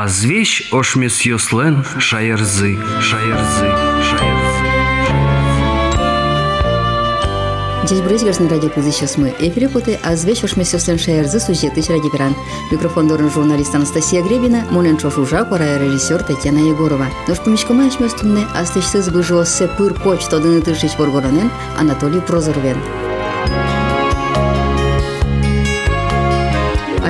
Азвещ ошмес йослен шаярзы, шаярзы, шаярзы. Здесь Брызгерсный радио сейчас мы. Эфире путы, а звеч уж мы сёстрен шаярзы сюжеты радиоверан. Микрофон дорын журналист Анастасия Гребина, монен чошужа, пора режиссер Татьяна Егорова. Нож помещкома ешместунне, а стычсыз быжо се пыр почта дыны тышич боргоронен Анатолий Прозоровен.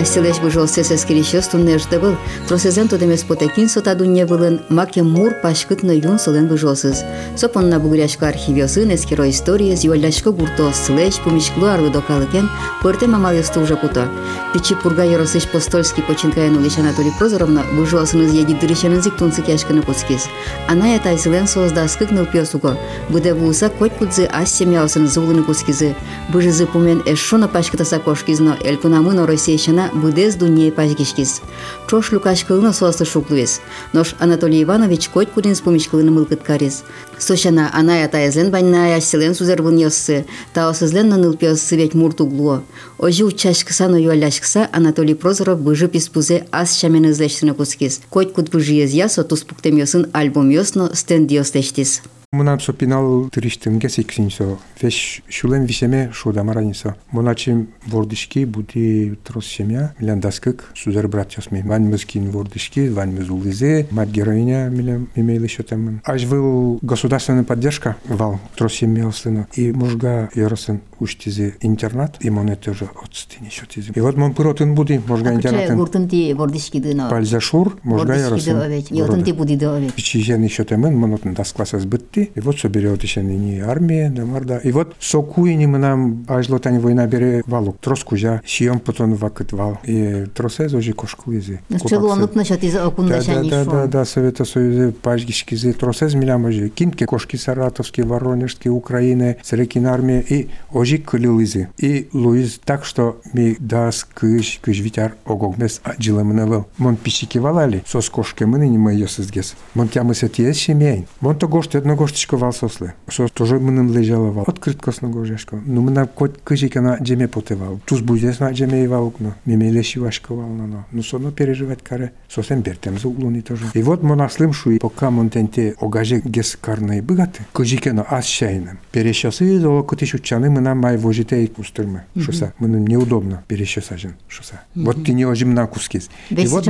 Айсылеш бұжол сесес келешес туннешті бұл, тросезен тодемес потекин сотадунне бұлын, маке мур пашкытны юн сылен бұжолсыз. Сопонна бұгыряшко архивиосын, эскеро история, зиолляшко гурто сылеш, пумишклу арлы докалыкен, пөрте мамалесты уже куто. Пичи пурга еросыш постольский починкаян улеш Анатолий Прозоровна, бұжолсын из еги дырышен зик тунцы кешкіні куцкис. Она это айсылен созда скыкныл пьесуго, бұде бұлса коть кудзы ас семьяусын зулыны куцкизы, бұжызы пумен эшшуна пашкыта сакошкизно, элькунамын оросейшина будез дуне пажгишкис. Чош Лукашкылны соасы шуклуес. Нош Анатолий Иванович коть курин с помещкылыны мылкыткарис. Сошана аная таязлен банная селен сузербын йоссы. Таосызлен наныл пьоссы ведь муртуглуо. Ожи учашкыса но юаляшкыса Анатолий Прозоров быжы писпузе ас шамен излештіні кускис. Коть кут быжы езя со туспуктем йосын альбом йосно стенд йостештис. Мунам со пинал триштимге сексинсо. Веш шулем висеме шуда маранисо. Моначим вордишки бути трос семья. Милен даскык сузер братьяс ми. Вань мызкин вордишки, вань мыз улизе. Мать героиня милен имейл еще там. Аж был государственная поддержка вал трос семья сына. И мужга яросен уштизе интернат. И моне тоже от стыни еще тизе. И вот мон пыротын буди мужга интернатен. Гуртынти вордишки дыно. Пальзашур мужга яросен. Йотынти буди довет. Пичижен еще темен монотын даскласас бытти. И вот соберет еще не армия, да марда. И вот сокуини мы нам ажло тань война бере валук. Троску жа, шием потом вакыт вал. И тросез уже кошку изи. Челонук насчет из окунда да, да, да, да, Совета Союза, пажгишки зи, тросез милям ожи. Кинтке кошки саратовские, воронежские, Украины, Срекин армия. И ожи кылил изи. И Луиз так, что ми дас кыш, кыш витяр огогмес джилемневел. Мон пищики валали, сос кошки мы не мы ее сызгес. Мон тямы сетиес семейн. Мон то гошт, одно вал сосле. Со тоже мыным лежала вал. Открыт косно гожешко. Ну мы на кот кыжика на джеме потевал. Туз будес на джеме и вал, но миме леши вашко вал, но но. Соно переживать каре. Сосем бертем за углуни тоже. И вот мон аслым шуи, пока мон тенте огаже гес карные богаты. Кыжика на ас шайным. Перещасы до котиш учаны мы нам май вожите и пустырмы. Шоса. Мы неудобно перещасажен. Шоса. Вот ты не ожим на кускис. Весь вот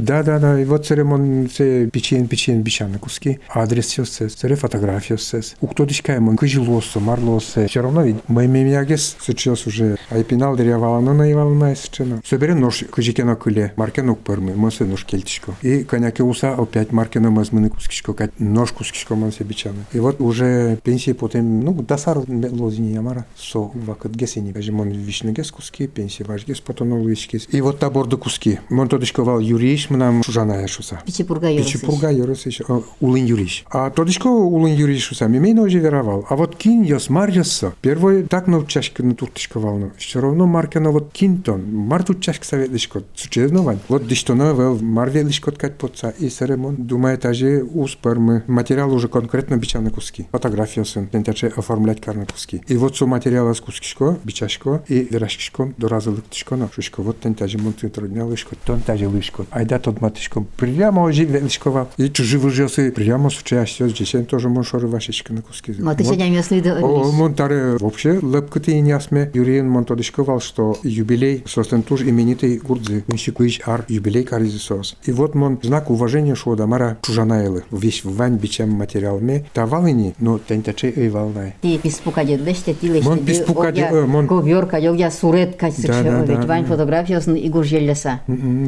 Да, да, да. И вот церемон се печен, печен, бичан на куски. Адрес все сес, цере фотография сес. У кто дичка ему кыжилосо, марлосе. Все равно ведь мы мемиагес сейчас уже. Айпинал деревала, но на ивал на счена. Соберем нож кыжикена кыле, маркенук пырмы, мосе нож кельтичко. И коняки уса опять маркена мазмыны кускичко, кать нож кускичко мосе бичаны. И вот уже пенсии потом, ну, досар лозини ямара, со вакыт гесени. Даже мон вишны гес куски, пенсии ваш гес потом улычкис. И вот таборды куски. Мон тодичко вал юриш, мнам жана яшуса. Пичипурга yorosыш. Пичипурга yorosыш. Улын юриш. А тодичко улын юриш сами мейно уже веровал. А вот кин йос марьяса. Первый так на чашке на туртичко вално. Все равно маркена вот кинтон. Мар тут чашка советлишко. Сучезнован. Вот диштона вел марвелишко ткать подца. И серемон думает аже успармы. Материал уже конкретно бичал на куски. Фотография сын. Тентяче оформлять карны куски. И вот со материала с кускишко, бичашко и верашкишко до раза лыктишко на шушко. Вот тентяче монты. Тон таже лышко. Айда тот матышко. Прямо ожи велишкова. И чужи выжился. Прямо сучаще. Здесь тоже моншоры вашечка на куски. Но ты сегодня да О, монтаре вообще лепкаты не ясме. Юрий Монтодышковал, что юбилей состен туж именитый гурдзы. Инщикуич ар юбилей каризи сос. И вот мон знак уважения шо да мара чужанаелы. Весь вань бичем материалме. Тавалыни, но тентаче эй волнай. Ти писпука дед деште ти леште. Мон писпука дед, мон... Ковёрка, йогя сурет кайсы Да, да, ведь да. вань фотографиясын и гуржеллеса.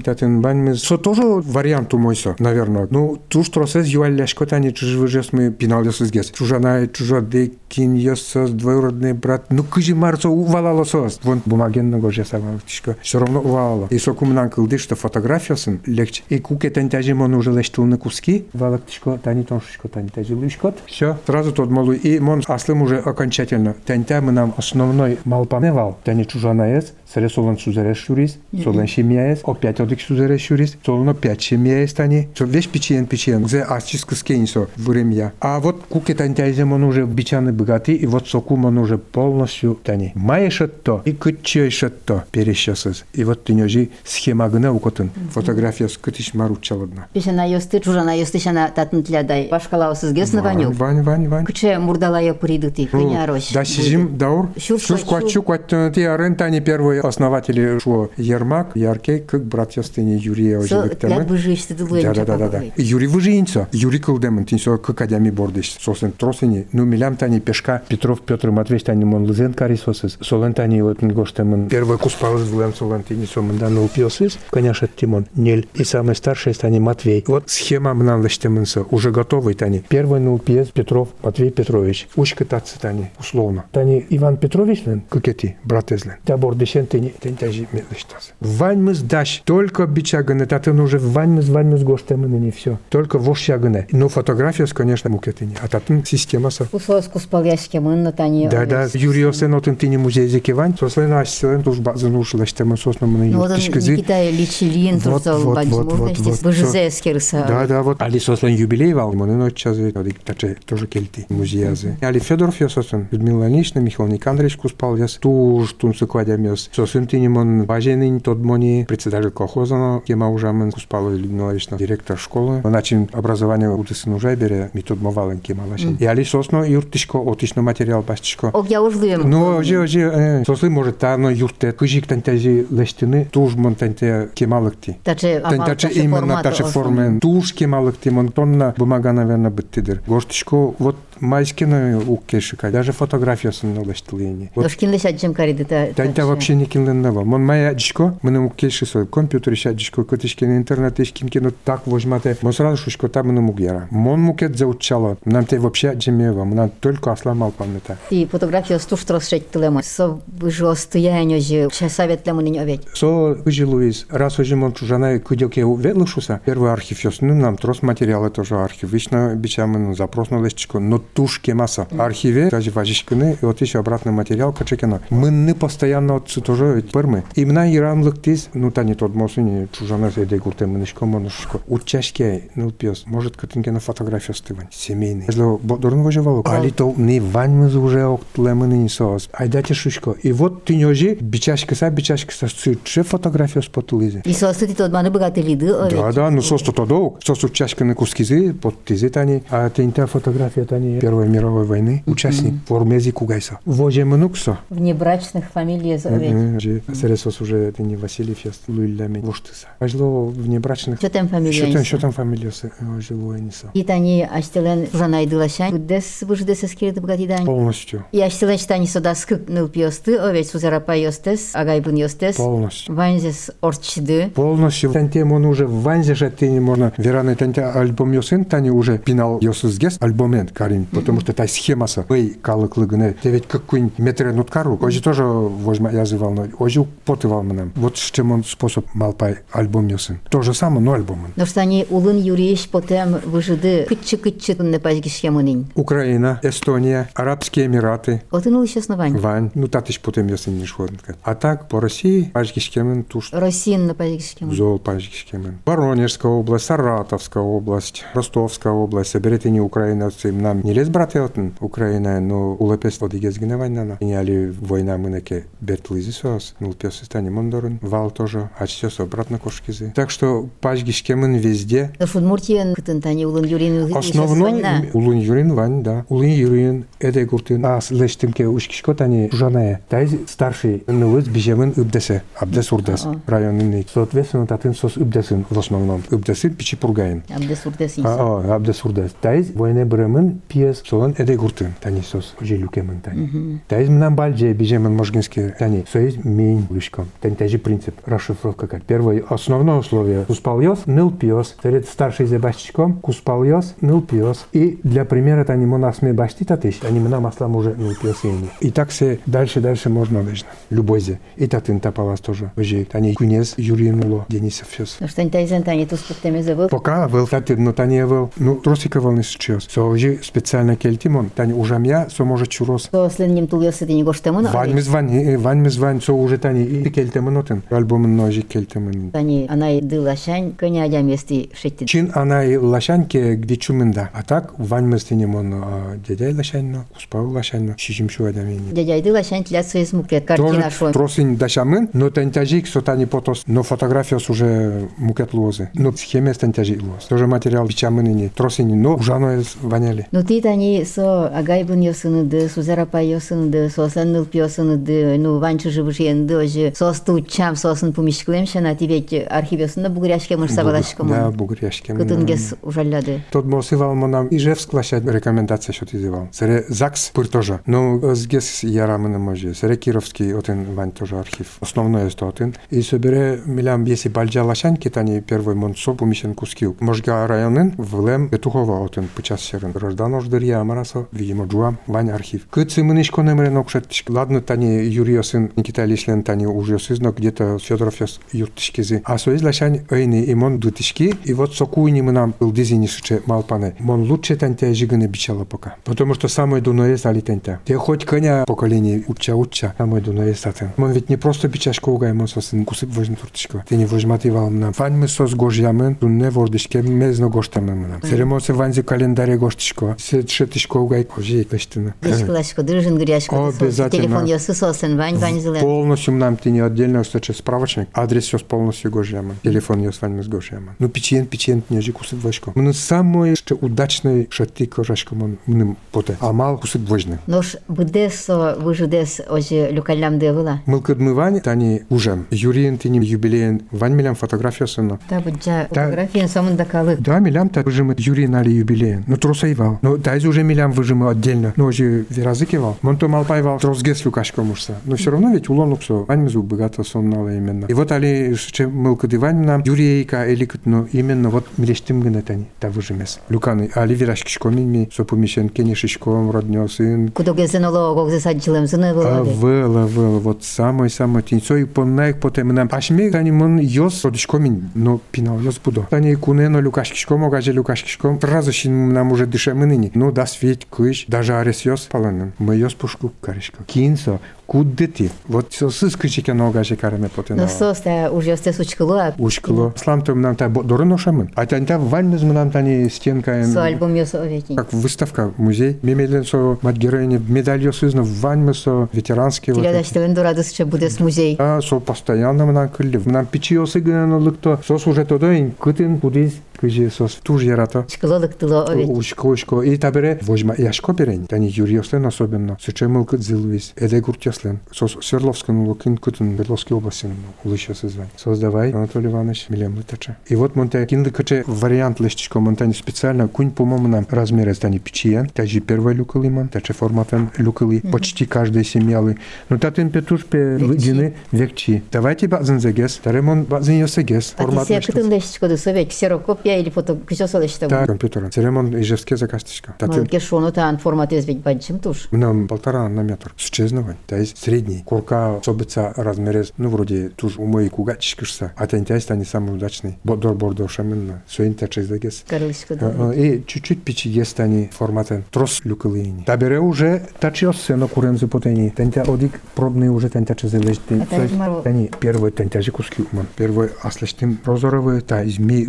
Татен бань мы... Со тоже варианту мой со, наверное. Ну, туж тросез юалляшко тани чужвыжес мы пинал сызгес. Чужанай, чужады, кин ёсос, двоюродный брат. Ну, кыжи марцо увалало сос. Вон бумагенного же самого тишко. Все равно увалало. И со кумнан кылды, что фотографиясын легче. И куке тантяжи мон уже лештыл на куски. Валак тишко, тани тоншишко, тани тажи лышкот. Все, сразу тот малый. И мон аслым уже окончательно. Тантя мы нам основной малпаневал. Тани чужанаес. сре солон шемияес, опять одик сузереш юрис, солон опять шемияес тани. Со весь печен печен, зе ачиск скейн со время. А вот куке тань тайзе он уже бичаны богаты, и вот соку он уже полностью тани. Маешь то, и кытчешь то перещасыз. И вот ты нежи схема гына укотын. Фотография с кытыш маруччаладна. Пешена йосты, чужана йосты шана татын тлядай. Башкалау сызге основанию. Вань, вань, вань. Кыче мурдалая пуридыты, кыня рощ. Да, сижим, даур. Швачу. квачу, квачу, ты арен тани первые основатели шо Ермак, Яркей, как братья стыни Юрия Со Ожевик тляд быжишь, ты дулуем Да, да, да, да, да. Юрий выжинца. Юрий Кылдемон, тинсо к академии бордыш. Сосен тросени. Ну, милям тани пешка. Петров Петр Матвеевич тани мон лызен карисосыз. Солен тани вот гоштемон. Первый куспалыз влем солен тини сомен да ну пиосыз. Конечно, Тимон. Нель. И самый старший тани Матвей. Вот схема мна лыштемынса. Уже готовый тани. Первый ну пьес Петров Матвей Петрович. Ушка тацы тани. Условно. Тани Иван Петрович лен. Кукети. Брат излен. Да бордышен Тени тажи мелыштаз. Вань мы сдашь. Только бичаганы. Татын уже вань мы с вань мы с гоштемын не все. Только вошяганы. Но фотография, конечно, мукетини. А татын система са. Кусос куспал яшке мынна тани. Да, да, Юрий Осен отын тини музей зекевань, сослен ашсилен туж базын ушлаштемын сосно мына Ну, вот он юртишкизи. Никита Личилин, Вот, вот, вот, мурдашти, вот, быжызе эскерса. Да, да, вот. Али сослен юбилей вал, мына ночь чазе, одик таче тоже келти музеязы. Али Федоров я сослен, Людмила Ильинична, Михаил Никандрович куспал яс, туж тунсы кладям яс. Сослен тини мон важенин тот мони, председатель колхоза, кема ужамын куспал Людмила Ильинична, директор школы. Начин образование утысын уже бере, метод мовален кема лашен. И али сосно юртишко, отишно материал бастишко. Ог я ужлуем. Ну, оже, э, сосли может та, но юрте, кыжик тантази лештины, туж мон танте кемалыкти. Таче, таче именно таче формен. Туж кемалыкти, мон тонна бумага, наверное, быттыдыр. Гоштишко, вот майскина уккешика, даже фотографиясын лештилени. Вот Дошкинле шаджем кариды та. Таньта вообще не кинленного. Мон моя дичко, мы нам укеши свой компьютер, ща дичко, котишкин интернет, ишкин кино так возьмате. Мон сразу шушко там мы мугера. Мон мукет заучало. Нам те вообще джемева, нам только асламал памята. И фотография стуш тросшет тилема. Со выжо стояние же, сейчас совет лему не овет. Со выжи Луис, раз уже мон чужана кудёке ветлышуса, первый архив ёс, ну нам трос материалы тоже архив. Вечно бичамен запрос на лестичко, но тушке масса. Архиве, даже важишкины, и вот еще обратный материал качекено. Мы не постоянно от тоже пермы. Имна иранлык тиз, ну та не тот мосуни, чужана зайде гурте мынышко монушко. Учашке, ну пьес, может катынкена фотография стывань, семейный. Если бодорн выживал, али то не вань мы уже октулемыны не соос. Айдате шушко. И вот ты нёжи, бичашка са, бичашка са, че фотография с потулизе. И со сыти тот маны богаты лиды овет. Да, да, ну сос то тодок. Сос учашка на кускизы, под тизи тани. А тента фотография тани Первой мировой войны. Участник. Формези кугайса. Воже мнуксо. Внебрачных фамилий овет. Же Сересос уже это не Васильев, я луилями воштыса. Важло внебрачных. Что там Что фамилия? там, что там фамилия жило Эниса? И тани аштелен жанайды лашан. Буддес выждес эскерді богаты дань. Полностью. И аштелен штани сода скып ныл пьосты, овет сузарапа йостес, агайбын йостес. Полностью. Ванзес орчды. Полностью. Танте он уже в ванзе же ты не можно. Вераны танте альбом ёсын, тани уже пинал ёсызгес альбомен карин. Потому что та схема са. Эй, калык лыгыне. Те ведь какой-нибудь метре нуткару. Ожи тоже возьма язывал, но ожи потывал нам. Вот с чем он способ малпай альбом ёсын. То же самое, но альбомен. Но что они улын юриш потем выжды кытчы-кытчы тунне пазгишке мунин. Украина, Эстония, Арабские Эмираты, Отын ул еще основание. Вань, ну татыш потом ёсын не шходен. А так по России пажгишкемен туш Россин на пазгишке мунин. Зол пажгишкемен. Воронежская область, Саратовская область, Ростовская область. Соберете не Украина, нам не лез брат Украина, но улепес одигез гневань И али война мы неке бертлизи сос, ну лпес стане мондорын, вал тоже, а сейчас обратно кошкизы. Так что пажгишкемен везде. Но Удмуртиян кытын тани улын юрин Основной улун юрин вань, да. Улун юрин, эде гуртын, а лештимке ушкишко тани жужаная. Тайз старший нылыз бижемен үбдесе, абдес урдес, районный. Соответственно, татын сос үбдесин в основном. Үбдесин пичи пургайын. Абдес урдес. А, абдес урдес. Тайз войне бремен пьес солон эде гуртын, тани сос желюкемен тани. Тайз мнам бальже бижемен можгинский тани. Соиз мень лишком. Тани тайжи принцип, расшифровка как. Первое, основное условие. Куспал йос, ныл пьес. Перед старший зебашчиком, куспал йос, ныл пьес. И для примера тани монасме башти татыш, они мна маслам уже ныл пьес ени. И так все дальше, дальше можно лежно. Любой зе. И татын тапалас тоже. Уже тани кунез Юрьевнуло, Денисов фес. Но что они тайзен тани тус пуктеме забыл. Пока был тати, но тани был, ну, тросика волны сейчас. Со уже специально кельтимон, тани ужамя, со может чурос. То слен ним тул йосы ты не гош тему, Вань мы звани, вань мы звани, вань со уже тани и келтемин отын. Альбомын ножи келтемин. Тани анай дылашань коня ямести шетти. Чин анай лашаньке где чумында. А так вань местенем он а, дядяй лашаньно, успал лашаньно, шишимшу адамини. Дядя дылашань тля союз мукет картина шо. тросин дашамын, но тантяжик сотани потос, но фотография уже мукет лозы. Но схеме тантяжик лоз. Тоже материал бичамын не тросин, но ужано из ваняли. Ну ти тани со агайбын йосыныды, сузарапай йосыныды, сосан нылп йосыныды, ну ванчы живышенды, ожи сос тучам, сосын пумишкылем шана тивет архив йосында бугряшке мыш Да, бугряшке. Кытынгес ужалляды. Тот мосывал монам Ижевск лашать рекомендация что ты зывал. Сере ЗАГС пыр тоже. Но сгес ярамын може. Сере Кировский отын вань тоже архив. Основное это отын. И собере милям если бальджа лашань китани первый монсо помещен кускил. Можга районын влем Петухова отын пычас серын. Граждан ождырья амарасо. Видимо джуа вань архив. Кыцы мынышко немре нокшеттиш. Ладно тани Юрий сын Никита Лишлен тани уже сызно где-то Федоров яс юртышкизи. А соиз лашань ойны и мон дутышки. И вот сокуйни мы нам был дизини шиче малпане. Мон лучше тантя жиганы бичала пока. Потому что самое дуное стали тантя. Те хоть коня поколение уча уча, самое дуное статен. Мон ведь не просто бичашко угай мон сосын кусып возьм туртышко. Ты не возьматывал нам. Фань мы сос гожьямен, дунне вордышке мезно гоштамен нам. Серемосе ванзи календаре гоштышко. Се шетышко угай кожи каштына. Дешкалашко, дрыжин гряшко. Обязательно. Телефон йосы сосын, вань вань зылен. Полностью нам ты не отдельно кстати, справочник. Адрес все полностью гожьямен. Телефон с вами с гожьямен. Ну печень, печень, не жи кусып вошко. Ну самое что удачное шатты кожашко мон мным поте. А мал кусып вожны. Нош быдес со выжидес ожи люкалям девыла. Мылкыдмывань тани ужем. Юриен тини юбилеен вань милям фотография сына. Та буджа фотографиян самында калык. Да, милям та выжимы Юрий нали юбилеен. Ну тросаивал. Ну дайз уже милям выжимы отдельно. Ну же веразыкивал. Мон то малпаивал тросгес люкашко мушса. Но все равно ведь улон уксо. Вань мизу богато соннала именно. И вот али че мылкыдывань нам Юрийка эликт, ну именно вот милештим гына тани. Та выжимес. Люканы али вирашкишко ми сопумишен кенешишком роднё сын. Кудо гезен оло огзе саджилем зыны было. вела, вела, вот самый самый тинцо и поннаек потом нам. Ашми тани мон йос родишко мин, но пинал йос будо. Тани кунено люкашкишко, могаже люкашкишко. Сразу шин нам уже дышем ныне. Ну да свет кыш, даже арес йос паланын. Мы йос пушку каришко. Кинсо, куды ты? Вот все сыскычеке ногаже караме потом. Ну сос та уж йосте сучкыло. Ушкало. Слам то нам та доры ношамын. А тань та вальмез нам тани стенка. Со альбом йос оветень. Как выставка, музей. Мемелен со мадгероине медаль йосызно вальмы со ветеранский. Тиля эти. даштевен дурадыс че будес музей. А, со постоянно мынан кылли. Мынан пичи осы гынан лыкто. Сос уже тодоин кытын кудыз кыжи сос туж ярато. Чкылолык тыло овет. Ушко, ушко. И табере возьма яшко берень. Тани Юрий Ослен особенно. Сычемыл кыт зылвис. Эде гуртяслен. Сос Свердловскан лукин кытын Берловской области. Улыша созвань. Создавай, Анатолий Иванович, милем лытача. И вот монте кинды каче вариант лещичко монтани специально. Кунь, по-моему, нам размеры стани пичиен. Тажи первый люкалы ман. Таче форматен люкалы. Почти каждый семьялы. Ну татын петуш пе Векчи. выдины векчи. Давайте базын загес. Таремон базын йосегес. А ти се кытын лещичко да совет ксерокопия или фото кычосо лещите. Да, компьютером. Церемон ижевске закасточка. Татын Малке шону таан формат изведь баджим туш. Нам полтора на метр. Счезновать. То есть средний. Курка собица размерез, ну, вроде туж у моей кугачишкишься. А тентясь они самый удачный. Бодор бордор шаменно. Суинта чездагес. Карылышко да. И чуть-чуть пичи есть они форматен. Трос люкалини. Табере уже тачиосе на курензу потени. Тентя одик пробный уже тентя чезелеш. А та измаро- Тани первый тентяжи куски уман. Первый аслештим прозоровый та из ми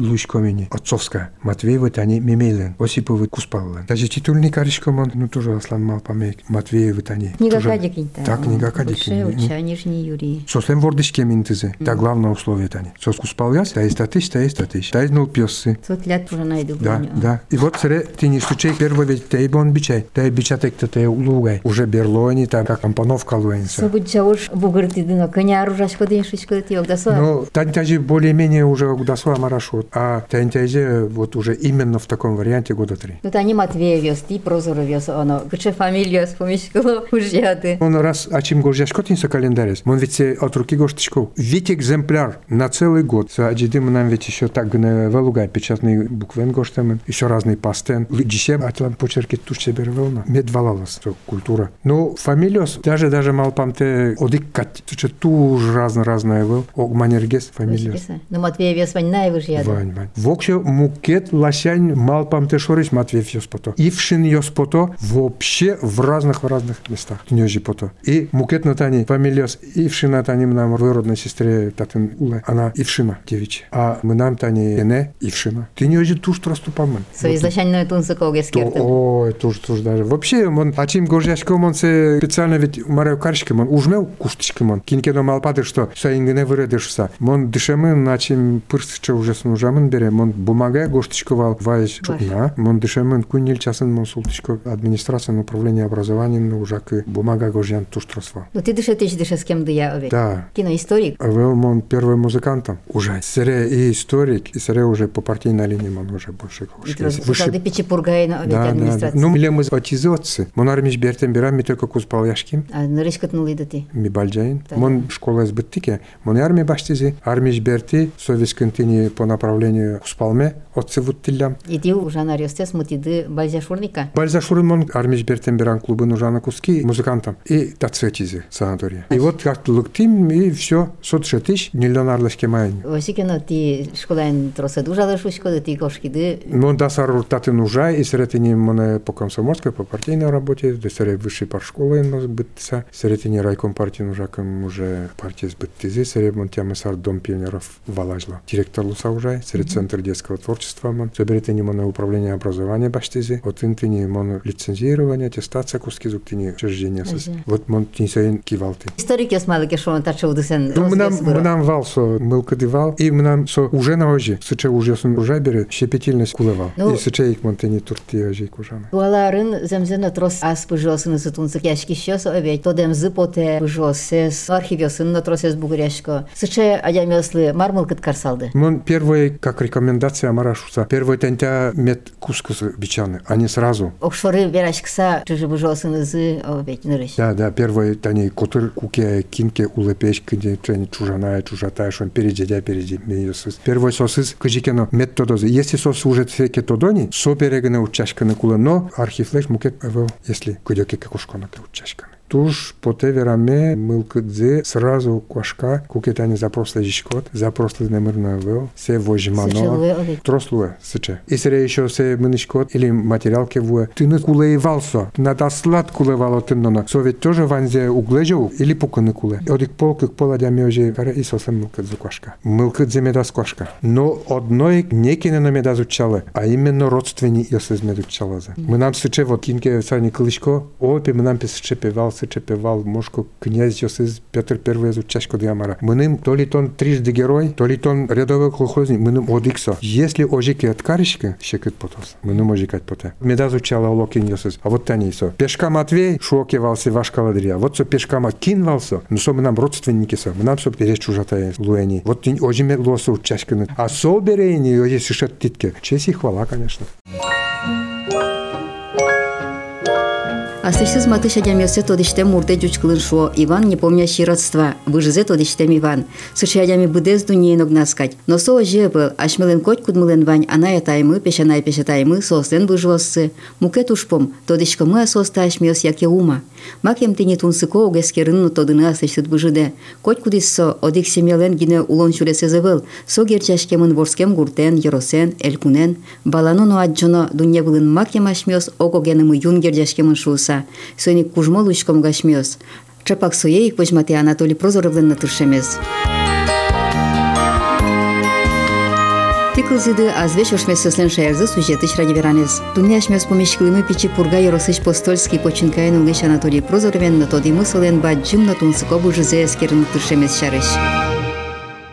лучкомени. Отцовская. Матвеевы тани мемейлен. Осиповы куспаллен. Даже титульный каришкоман, ну тоже Аслан мал памек. Матвеевы кадикинь та. Так, книга кадикинь. Большая нижний Юрий. Сослем вордышке минтызе. Та главное условие тани. Сос куспалгас, та есть татыш, та есть татыш. Та есть нул пьесы. Тут лят уже найду. Да, да. И вот сре ты не случай первый ведь ты бон бичай. Ты бичатек то ты улугай. Уже берлони там как компоновка луэнса. События уж бугыр тидыно, коня ружашко деньшечко ти огдасо. Ну, тантяжи более-менее уже удасла марашут, а тантяжи вот уже именно в таком варианте года три. Ну не Матвея вез, ти прозоро вез, оно, кыче фамилия спомещало ужяты. Он раз, а чем гожьяшко тинса календарес, он ведь от руки гоштичков. Ведь экземпляр на целый год. За аджидым нам ведь еще так гне велугай, печатный буквен гоштамен, еще разный пастен. Лидишем, а там почерки туш себе рвелна. Медвалалас, культура. Ну, фамилиос, даже, даже малпамте одиккать, че туж разно-разное был. О, манергес фамилиос. Ну Матвея вез вань най выжяты. Вань, Вань. Вок вообще мукет лащань малпам те шориш Матвеев Йоспото. Ившин Йоспото вообще в разных в разных местах. Нёжи пото. И мукет натани фамилиос Ившина тани нам родной сестре татын уле. Она Ившина девичья. А мы нам тани Эне Ившина. Ты нёжи туш троступамын. Со изначально тунсы когес То, кертен. ой, тоже, тоже даже. Вообще, он, а чем горжашком он се специально ведь Марев Каршком, он ужмел куштичком он. Кинкено малпады, что сайнгене выредешься. Он дышемын, на чем пырсча уже снужамын бере, он бумага гоштичковал вайс Ваш. чутна. Он дышемын куннель часын, он султичко администрация управления образованием, ну, уже к бумага гожьян туштросва. Ну ты дыше ты дыше с кем да я овек. Да. Киноисторик. Вел он первый музыкантом уже. Сере и историк, и сере уже по партийной линии он уже больше. Печи пургайна овек Да, да, да. администрация. Ну, миле мы отизотцы. Монар миш бертен бирам, ми только куспал яшким. А нырыш кытнул иды ты. Ми бальджаин. Да. Мон школа сбыттике. Мон армия баштизи. Армиш берти, совескин тини по направлению куспалме, отцевут тиллям. И ты уже на рёстес мутиды бальзя шурника. Бальзашурин мон армиш бертен биран клубы нужана куски музыкантам. И тацветизи санатория. И вот как луктим, и все. Сот шетиш, миллионарлышке майын. Осикено ти школайн троса дужалы шушко, ты кошкиды. Мон дасар уртаты нужа, и сретини моне по комсомольской, по партийной работе, да сре высшей паршколы нас бытса, сретини райком партии нужаком уже партия сбыттизи, сре мон тямы сар дом пионеров валажла. Директор луса уже, сре центр детского творчества мон, соберетини моне управление образования баштизи, вот интини мон лицензирование, аттестация куски зуктини учреждения. Вот мон тинсейн кивалты. Историк ясмалы кешон тачыл десен. Ну, мы нам, мы нам вал со мылкадывал, и мы нам со уже на ожи, сыче уже сон уже бере, щепетильность кулывал. Ну- И сыче их монтени турти ожи кужана. Туаларын земзена трос ас пыжосын зытунсык яшки щос овек. Тодем зыпоте пыжосес архивёсын на тросес бугуряшко. Сыче адямёслы мармыл кыт карсалды. Мон первый, как рекомендация Марашуса, первый тентя мет кускусы бичаны, а не сразу. Окшоры верашкса чужы пыжосын зы овек нырыш. Да, да, первый тани котыр куке кинке улепеш кыде чени чужаная чужатая шон переди мейосыз. Первый сосыз кыжикено мет тодозы. Если сос уже цвеке тодони, со перегене учашканы кулы, но архивлеш мукет эвел, если кыдёке кекушкона ке учашканы. Туж по тевераме мылкыдзе сразу кошка кукетани запросле жишкот, запросле немырно вел, се вожмано. Сычылы овек. Трослуе, сыче. И сере еще се мынышкот или материал кевуе. Ты не кулеевался, надо слад кулевало тынноно. Со ведь тоже ванзе углежу или пуканы куле. Одик полкык поладя мёже каре и сосем мылкыт зукашка. Мылкыт зе медас кошка. Но одной не кинено медас учале, а именно родственни если медучала за. Мы нам сыче вот кинке сани клышко, опи мы нам писыче певал, сыче певал, мошко князь Йосыз Петр из учашко диамара. Мы ним то ли тон трижды герой, то ли тон рядовой колхозник, мы ним одиксо. Если ожики от каришки, щекет потос. Мы ним ожикать поте. Меда звучала локин Йосыз. А вот тани со. Пешка Матвей, шокивался ваш каладрия. Вот со пешка Макин вался, ну со нам родственники со. Нам со переч чужатая луэни. Вот тин ожиме лосо учашканы. А со берейни, если шет титке. Честь и хвала, конечно. Астышсыз матыш адямёсе тодиштем мурде жучкылын шо, Иван, не помнящий родства, выжизе тодиштем Иван. Сычи адями быдез дуньей ногнаскать. Но со же был, ашмелен коть кудмылен вань, аная таймы, пешанай пешатаймы, сослен выжвоссы. Мукет ушпом, тодишкамы асоста ашмёс яке ума. Макем тини тунсыко огескерын тодыны асышсыт выжиде. Коть кудиссо, одик семелен гине улон чулесе был, со герчашкемын ворскем гуртен, еросен, элькунен, балану но аджоно дунья былын макем ашмёс, огогенымы юн герчашкемын шуса. Сони кужмо лучком гашмёс. Чапак соеик почмате Анатолий Прозоровлен натыршемез. Тикылзыды азвеш ошмесеслен шаярзы сюжеты шрадиверанез. Дуня ашмес помешкилымы пичи пурга еросыш постольский починкайын улыш Анатолий Прозоровен натоди мысылен ба джим натунсыко бужызе эскерин натыршемез шарыш.